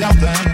nothing.